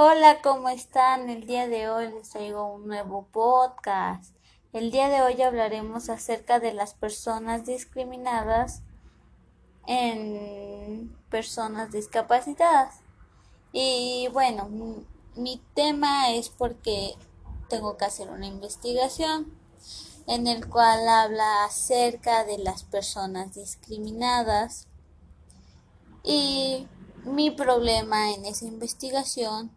Hola, ¿cómo están? El día de hoy les traigo un nuevo podcast. El día de hoy hablaremos acerca de las personas discriminadas en personas discapacitadas. Y bueno, mi tema es porque tengo que hacer una investigación en el cual habla acerca de las personas discriminadas y mi problema en esa investigación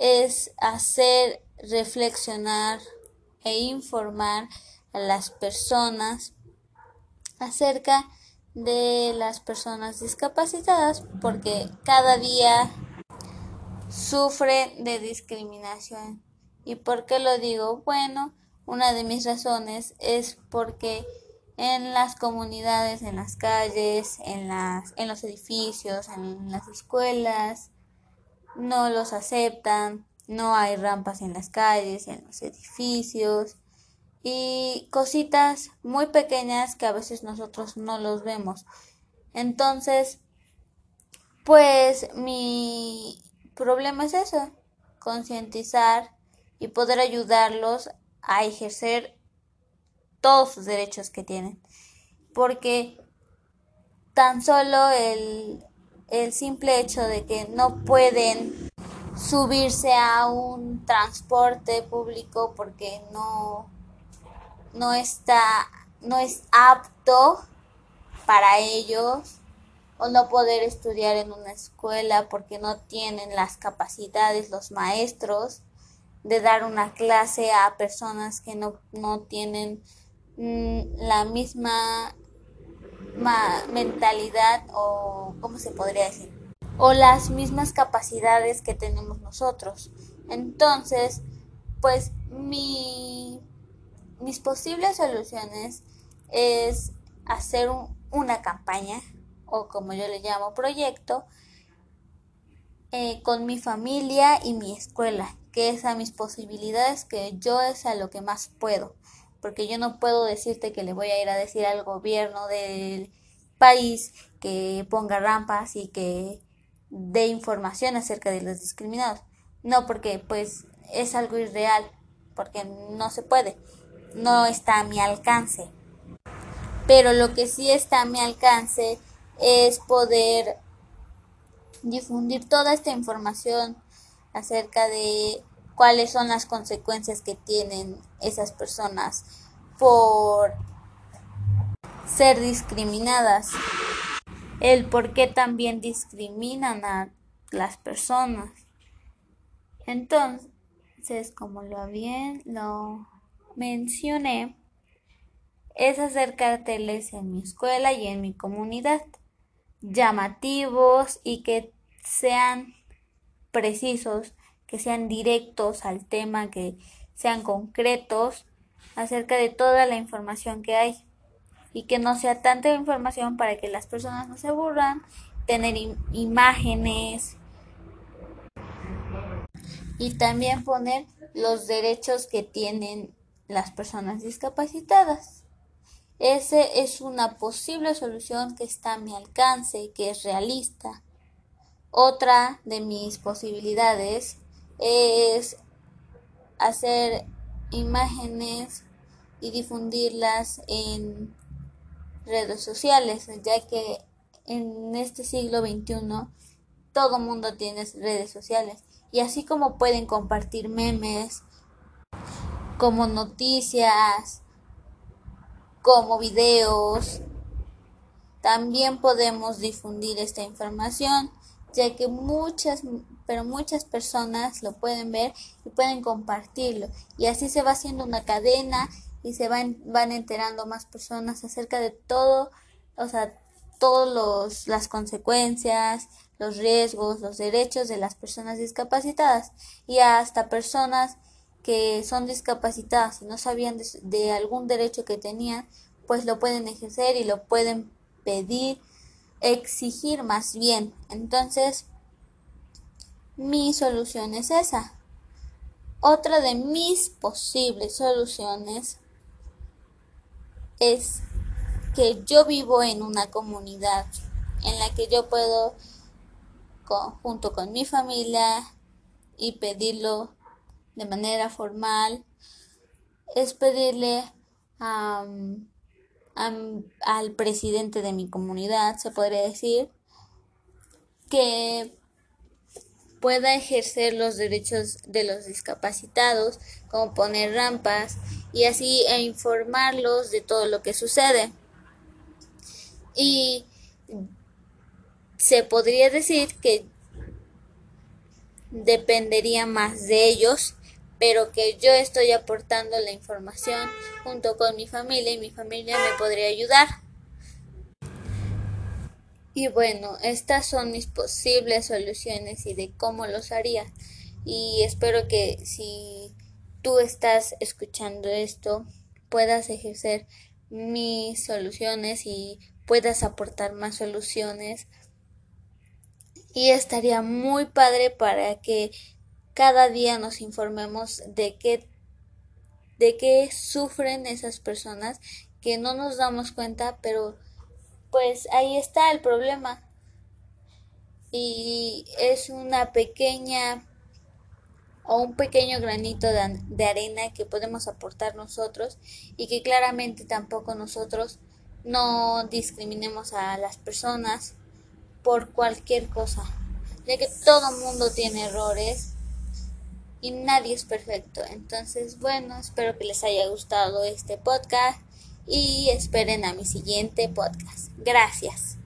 es hacer reflexionar e informar a las personas acerca de las personas discapacitadas porque cada día sufren de discriminación. ¿Y por qué lo digo? Bueno, una de mis razones es porque en las comunidades, en las calles, en, las, en los edificios, en las escuelas, no los aceptan, no hay rampas en las calles, en los edificios y cositas muy pequeñas que a veces nosotros no los vemos. Entonces, pues mi problema es eso, concientizar y poder ayudarlos a ejercer todos sus derechos que tienen. Porque tan solo el el simple hecho de que no pueden subirse a un transporte público porque no no está no es apto para ellos o no poder estudiar en una escuela porque no tienen las capacidades los maestros de dar una clase a personas que no, no tienen mm, la misma mentalidad o, ¿cómo se podría decir? O las mismas capacidades que tenemos nosotros. Entonces, pues mi, mis posibles soluciones es hacer una campaña o como yo le llamo proyecto eh, con mi familia y mi escuela, que es a mis posibilidades que yo es a lo que más puedo porque yo no puedo decirte que le voy a ir a decir al gobierno del país que ponga rampas y que dé información acerca de los discriminados. No, porque pues es algo irreal, porque no se puede, no está a mi alcance. Pero lo que sí está a mi alcance es poder difundir toda esta información acerca de cuáles son las consecuencias que tienen esas personas por ser discriminadas, el por qué también discriminan a las personas. Entonces, como lo bien lo mencioné, es hacer carteles en mi escuela y en mi comunidad, llamativos y que sean precisos que sean directos al tema, que sean concretos acerca de toda la información que hay y que no sea tanta información para que las personas no se aburran, tener imágenes y también poner los derechos que tienen las personas discapacitadas. Ese es una posible solución que está a mi alcance, que es realista. Otra de mis posibilidades es hacer imágenes y difundirlas en redes sociales, ya que en este siglo XXI todo mundo tiene redes sociales. Y así como pueden compartir memes, como noticias, como videos, también podemos difundir esta información, ya que muchas pero muchas personas lo pueden ver y pueden compartirlo. Y así se va haciendo una cadena y se van, van enterando más personas acerca de todo, o sea, todas las consecuencias, los riesgos, los derechos de las personas discapacitadas y hasta personas que son discapacitadas y no sabían de, de algún derecho que tenían, pues lo pueden ejercer y lo pueden pedir, exigir más bien. Entonces, mi solución es esa. Otra de mis posibles soluciones es que yo vivo en una comunidad en la que yo puedo, junto con mi familia y pedirlo de manera formal es pedirle al presidente de mi comunidad, se podría decir, que pueda ejercer los derechos de los discapacitados, como poner rampas y así e informarlos de todo lo que sucede. Y se podría decir que dependería más de ellos, pero que yo estoy aportando la información junto con mi familia y mi familia me podría ayudar. Y bueno, estas son mis posibles soluciones y de cómo los haría. Y espero que si tú estás escuchando esto, puedas ejercer mis soluciones y puedas aportar más soluciones. Y estaría muy padre para que cada día nos informemos de qué de qué sufren esas personas que no nos damos cuenta, pero pues ahí está el problema. Y es una pequeña o un pequeño granito de, arena que podemos aportar nosotros y que claramente tampoco nosotros no discriminemos a las personas por cualquier cosa, ya que todo mundo tiene errores y nadie es perfecto. Entonces, bueno, espero que les haya gustado este podcast y esperen a mi siguiente podcast. Gracias.